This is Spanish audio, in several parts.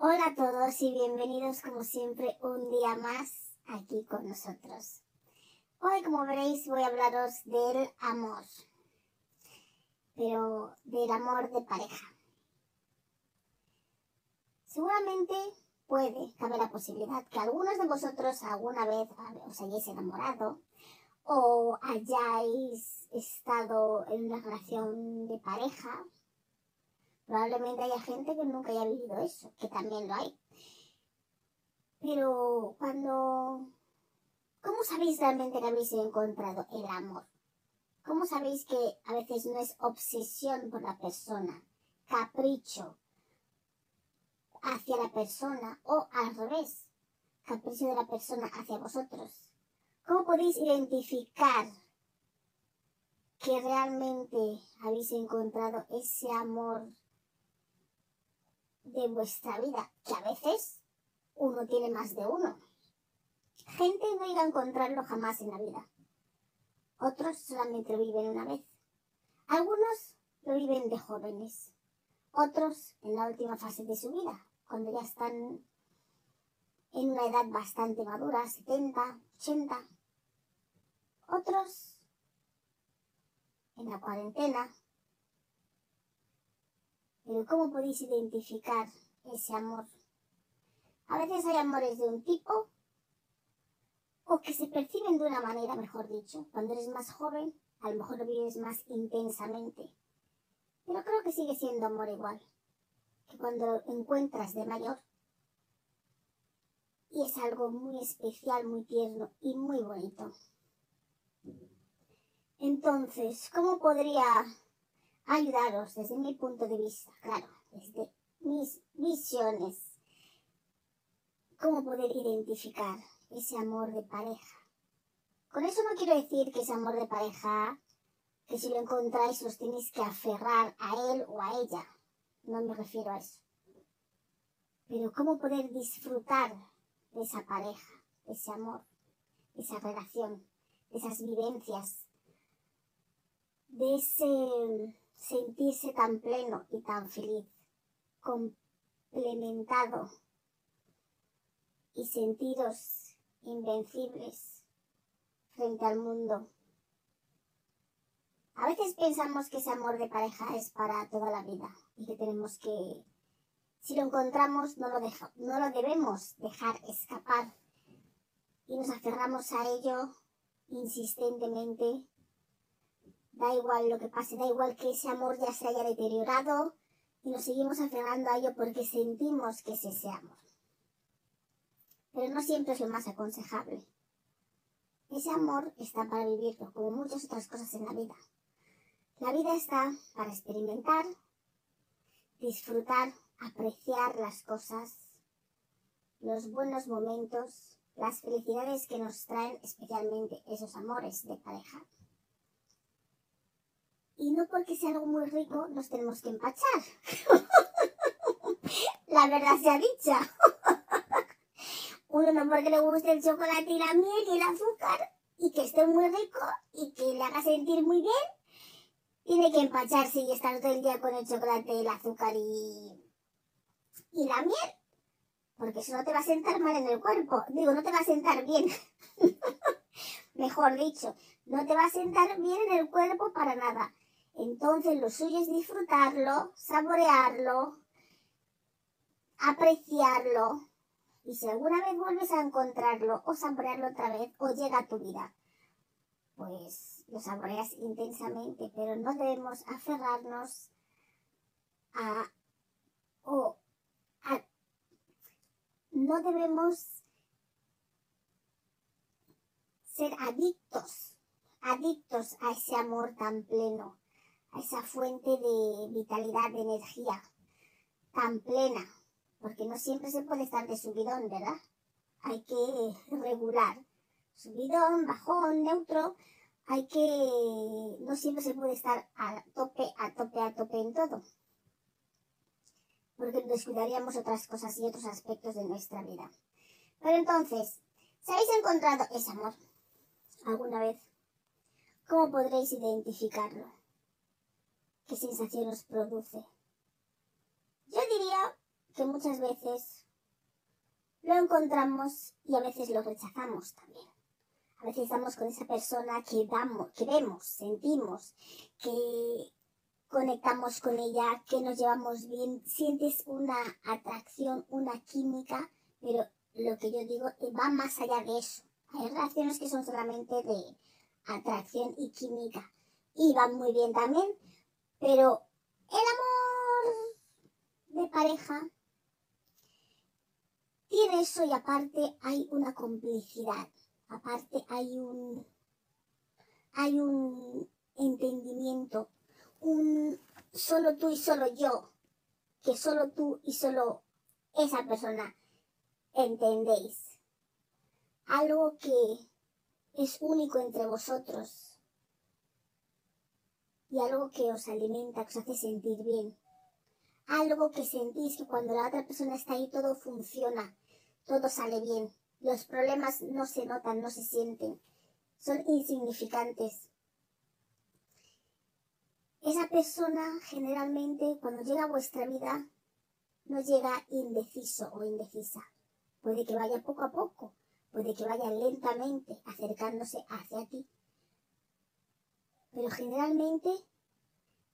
Hola a todos y bienvenidos como siempre un día más aquí con nosotros. Hoy como veréis voy a hablaros del amor, pero del amor de pareja. Seguramente puede, cabe la posibilidad que algunos de vosotros alguna vez os hayáis enamorado o hayáis estado en una relación de pareja Probablemente haya gente que nunca haya vivido eso, que también lo hay. Pero cuando... ¿Cómo sabéis realmente que habéis encontrado el amor? ¿Cómo sabéis que a veces no es obsesión por la persona, capricho hacia la persona o al revés, capricho de la persona hacia vosotros? ¿Cómo podéis identificar que realmente habéis encontrado ese amor de vuestra vida, que a veces uno tiene más de uno. Gente no irá a encontrarlo jamás en la vida. Otros solamente lo viven una vez. Algunos lo viven de jóvenes. Otros en la última fase de su vida, cuando ya están en una edad bastante madura, 70, 80. Otros en la cuarentena, pero ¿cómo podéis identificar ese amor? A veces hay amores de un tipo o que se perciben de una manera, mejor dicho. Cuando eres más joven, a lo mejor lo vives más intensamente. Pero creo que sigue siendo amor igual que cuando encuentras de mayor. Y es algo muy especial, muy tierno y muy bonito. Entonces, ¿cómo podría ayudaros desde mi punto de vista, claro, desde mis visiones, cómo poder identificar ese amor de pareja. Con eso no quiero decir que ese amor de pareja, que si lo encontráis os tenéis que aferrar a él o a ella. No me refiero a eso. Pero cómo poder disfrutar de esa pareja, de ese amor, de esa relación, de esas vivencias, de ese sentirse tan pleno y tan feliz, complementado y sentiros invencibles frente al mundo. A veces pensamos que ese amor de pareja es para toda la vida y que tenemos que, si lo encontramos, no lo, no lo debemos dejar escapar y nos aferramos a ello insistentemente Da igual lo que pase, da igual que ese amor ya se haya deteriorado y nos seguimos aferrando a ello porque sentimos que es ese amor. Pero no siempre es lo más aconsejable. Ese amor está para vivirlo, como muchas otras cosas en la vida. La vida está para experimentar, disfrutar, apreciar las cosas, los buenos momentos, las felicidades que nos traen especialmente esos amores de pareja. Y no porque sea algo muy rico nos tenemos que empachar. la verdad se ha dicho. Uno no porque le guste el chocolate y la miel y el azúcar y que esté muy rico y que le haga sentir muy bien, tiene que empacharse y estar todo el día con el chocolate, el azúcar y, y la miel. Porque eso no te va a sentar mal en el cuerpo. Digo, no te va a sentar bien. Mejor dicho, no te va a sentar bien en el cuerpo para nada. Entonces lo suyo es disfrutarlo, saborearlo, apreciarlo. Y si alguna vez vuelves a encontrarlo o saborearlo otra vez o llega a tu vida, pues lo saboreas intensamente, pero no debemos aferrarnos a o a, no debemos ser adictos, adictos a ese amor tan pleno a esa fuente de vitalidad, de energía tan plena porque no siempre se puede estar de subidón, ¿verdad? Hay que regular. Subidón, bajón, neutro. Hay que, no siempre se puede estar a tope, a tope, a tope en todo. Porque descuidaríamos otras cosas y otros aspectos de nuestra vida. Pero entonces, ¿se habéis encontrado ese amor alguna vez? ¿Cómo podréis identificarlo? ¿Qué sensación os produce? Yo diría que muchas veces lo encontramos y a veces lo rechazamos también. A veces estamos con esa persona que damos, que vemos, sentimos, que conectamos con ella, que nos llevamos bien, sientes una atracción, una química, pero lo que yo digo va más allá de eso. Hay relaciones que son solamente de atracción y química y van muy bien también, pero el amor de pareja tiene eso y aparte hay una complicidad, aparte hay un hay un entendimiento, un solo tú y solo yo, que solo tú y solo esa persona entendéis. Algo que es único entre vosotros y algo que os alimenta, que os hace sentir bien. Algo que sentís que cuando la otra persona está ahí todo funciona, todo sale bien. Los problemas no se notan, no se sienten, son insignificantes. Esa persona generalmente cuando llega a vuestra vida no llega indeciso o indecisa. Puede que vaya poco a poco, puede que vaya lentamente acercándose hacia ti. Pero generalmente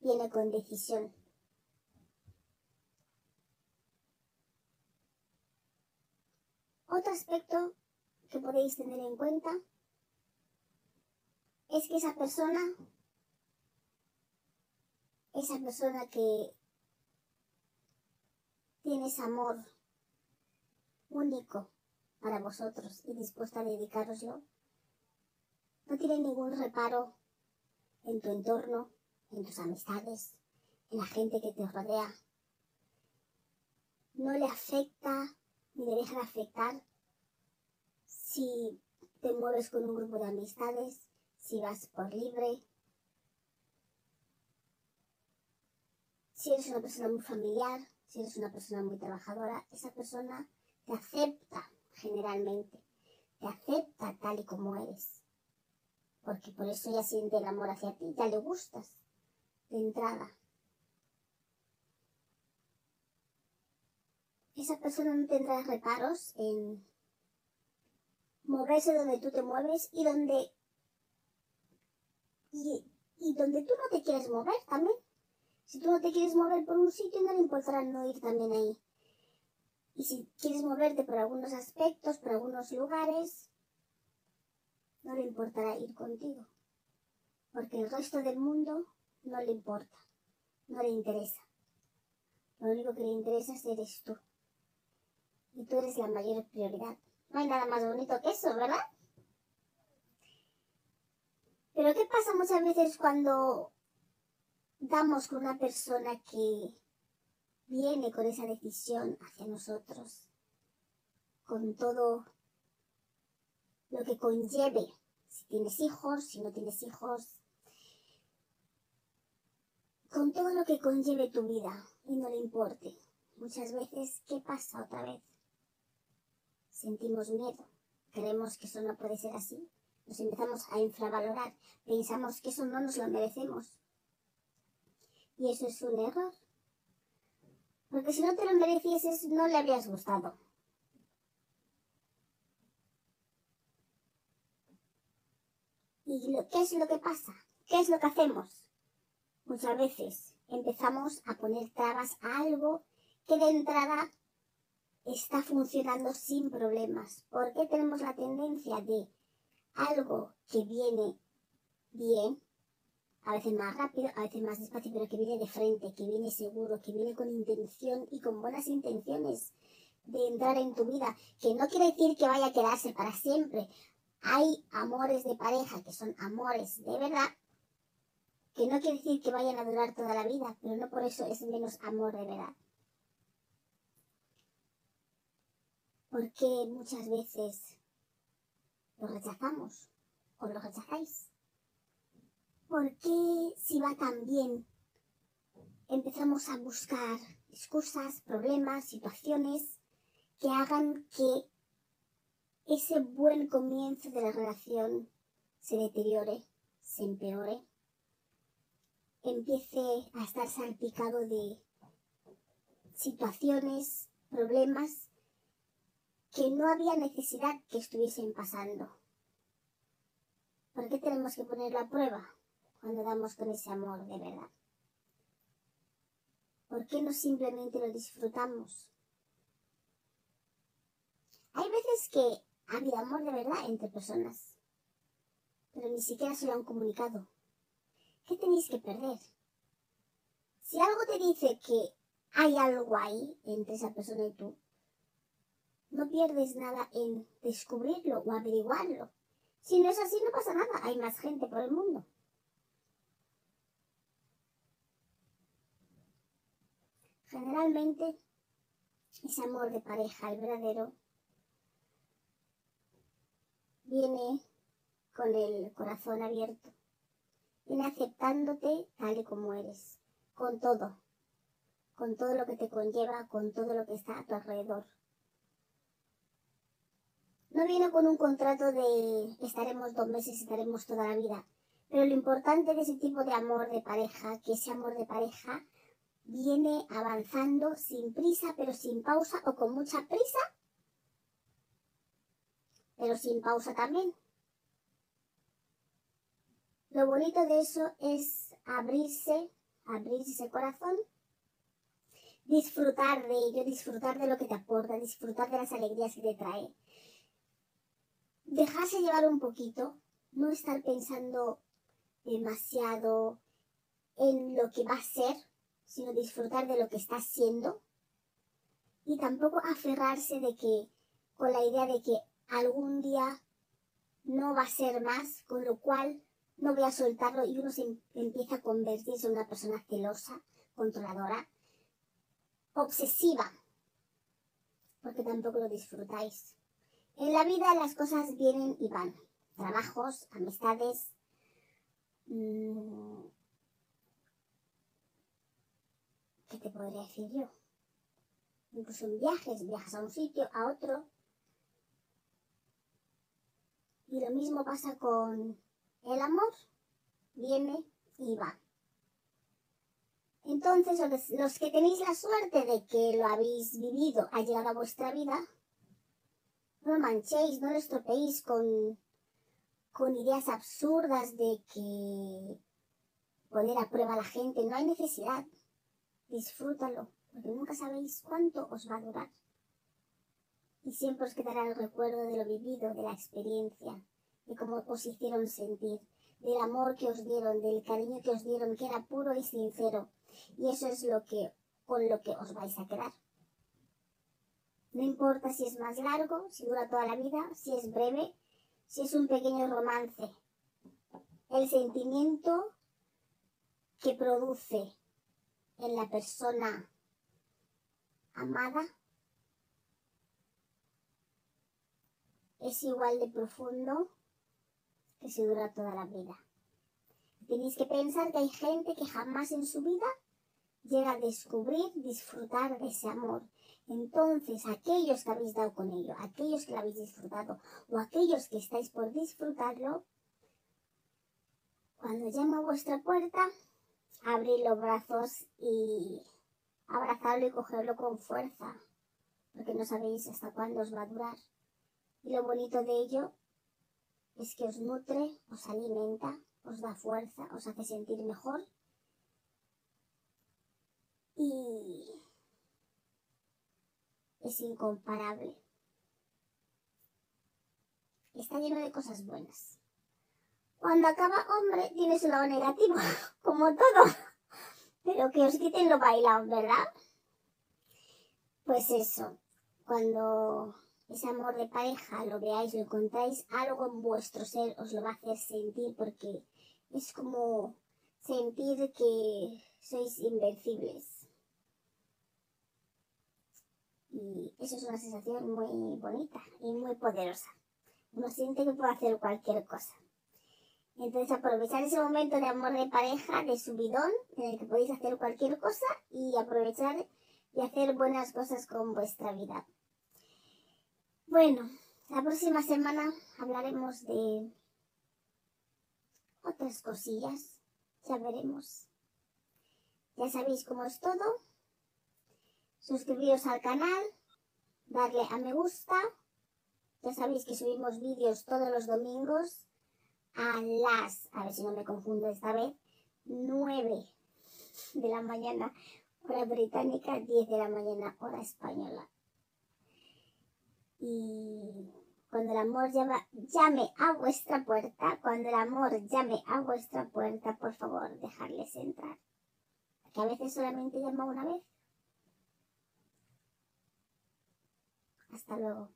viene con decisión. Otro aspecto que podéis tener en cuenta es que esa persona, esa persona que tienes amor único para vosotros y dispuesta a dedicaroslo, no tiene ningún reparo en tu entorno, en tus amistades, en la gente que te rodea. No le afecta ni le deja de afectar si te mueves con un grupo de amistades, si vas por libre, si eres una persona muy familiar, si eres una persona muy trabajadora, esa persona te acepta generalmente, te acepta tal y como eres. Porque por eso ya siente el amor hacia ti, ya le gustas de entrada. Esa persona no tendrá reparos en moverse donde tú te mueves y donde y, y donde tú no te quieres mover también. Si tú no te quieres mover por un sitio, no le importará no ir también ahí. Y si quieres moverte por algunos aspectos, por algunos lugares, no le importará ir contigo. Porque el resto del mundo no le importa, no le interesa. Lo único que le interesa es eres tú. Y tú eres la mayor prioridad. No hay nada más bonito que eso, ¿verdad? Pero ¿qué pasa muchas veces cuando damos con una persona que viene con esa decisión hacia nosotros, con todo lo que conlleve, si tienes hijos, si no tienes hijos, con todo lo que conlleve tu vida y no le importe. Muchas veces, ¿qué pasa otra vez? Sentimos miedo, creemos que eso no puede ser así, nos empezamos a infravalorar, pensamos que eso no nos lo merecemos. Y eso es un error. Porque si no te lo merecieses, no le habrías gustado. ¿Y qué es lo que pasa? ¿Qué es lo que hacemos? Muchas veces empezamos a poner trabas a algo que de entrada está funcionando sin problemas. ¿Por qué tenemos la tendencia de algo que viene bien, a veces más rápido, a veces más despacio, pero que viene de frente, que viene seguro, que viene con intención y con buenas intenciones de entrar en tu vida, que no quiere decir que vaya a quedarse para siempre. Hay amores de pareja que son amores de verdad, que no quiere decir que vayan a durar toda la vida, pero no por eso es menos amor de verdad. ¿Por qué muchas veces lo rechazamos o lo rechazáis? ¿Por qué si va tan bien empezamos a buscar excusas, problemas, situaciones que hagan que ese buen comienzo de la relación se deteriore, se empeore, empiece a estar salpicado de situaciones, problemas que no había necesidad que estuviesen pasando. ¿Por qué tenemos que ponerlo a prueba cuando damos con ese amor de verdad? ¿Por qué no simplemente lo disfrutamos? Hay veces que ha habido amor de verdad entre personas, pero ni siquiera se lo han comunicado. ¿Qué tenéis que perder? Si algo te dice que hay algo ahí entre esa persona y tú, no pierdes nada en descubrirlo o averiguarlo. Si no es así, no pasa nada. Hay más gente por el mundo. Generalmente, ese amor de pareja, el verdadero, viene con el corazón abierto, viene aceptándote tal y como eres, con todo, con todo lo que te conlleva, con todo lo que está a tu alrededor. No viene con un contrato de estaremos dos meses, estaremos toda la vida. Pero lo importante de ese tipo de amor de pareja, que ese amor de pareja viene avanzando sin prisa, pero sin pausa, o con mucha prisa, pero sin pausa también. Lo bonito de eso es abrirse, abrirse ese corazón, disfrutar de ello, disfrutar de lo que te aporta, disfrutar de las alegrías que te trae. Dejarse llevar un poquito, no estar pensando demasiado en lo que va a ser, sino disfrutar de lo que está siendo y tampoco aferrarse de que con la idea de que algún día no va a ser más, con lo cual no voy a soltarlo y uno se em-, empieza a convertirse en una persona celosa, controladora, obsesiva, porque tampoco lo disfrutáis. En la vida las cosas vienen y van, trabajos, amistades, mmm, ¿qué te podría decir yo? Incluso viajes, viajas a un sitio, a otro. Y lo mismo pasa con el amor. Viene y va. Entonces, los que tenéis la suerte de que lo habéis vivido, ha llegado a vuestra vida, no lo manchéis, no lo estropeéis con, con ideas absurdas de que poner a prueba a la gente. No hay necesidad disfrútalo, porque nunca sabéis cuánto os va a durar. Y siempre os quedará el recuerdo de lo vivido, de la experiencia, de cómo os hicieron sentir, del amor que os dieron, del cariño que os dieron, que era puro y sincero. Y eso es lo que, con lo que os vais a quedar. No importa si es más largo, si dura toda la vida, si es breve, si es un pequeño romance. El sentimiento que produce en la persona amada es igual de profundo que si dura toda la vida. Tenéis que pensar que hay gente que jamás en su vida llega a descubrir, disfrutar de ese amor. Entonces, aquellos que habéis dado con ello, aquellos que lo habéis disfrutado o aquellos que estáis por disfrutarlo, cuando llama a vuestra puerta, abrir los brazos y abrazarlo y cogerlo con fuerza, porque no sabéis hasta cuándo os va a durar. Y lo bonito de ello es que os nutre, os alimenta, os da fuerza, os hace sentir mejor. Y es incomparable. Está lleno de cosas buenas. Cuando acaba hombre, tiene su lado negativo, como todo. Pero que os quiten lo bailado, ¿verdad? Pues eso, cuando ese amor de pareja lo veáis, lo encontráis, algo en vuestro ser os lo va a hacer sentir porque es como sentir que sois invencibles. Y eso es una sensación muy bonita y muy poderosa. Uno siente que puede hacer cualquier cosa. Entonces aprovechar ese momento de amor de pareja, de subidón, en el que podéis hacer cualquier cosa y aprovechar y hacer buenas cosas con vuestra vida. Bueno, la próxima semana hablaremos de otras cosillas. Ya veremos. Ya sabéis cómo es todo. Suscribiros al canal, darle a me gusta. Ya sabéis que subimos vídeos todos los domingos a las, a ver si no me confundo esta vez, 9 de la mañana, hora británica, 10 de la mañana, hora española. Y cuando el amor llama, llame a vuestra puerta, cuando el amor llame a vuestra puerta, por favor, dejarles entrar. Que a veces solamente llama una vez. Hasta luego.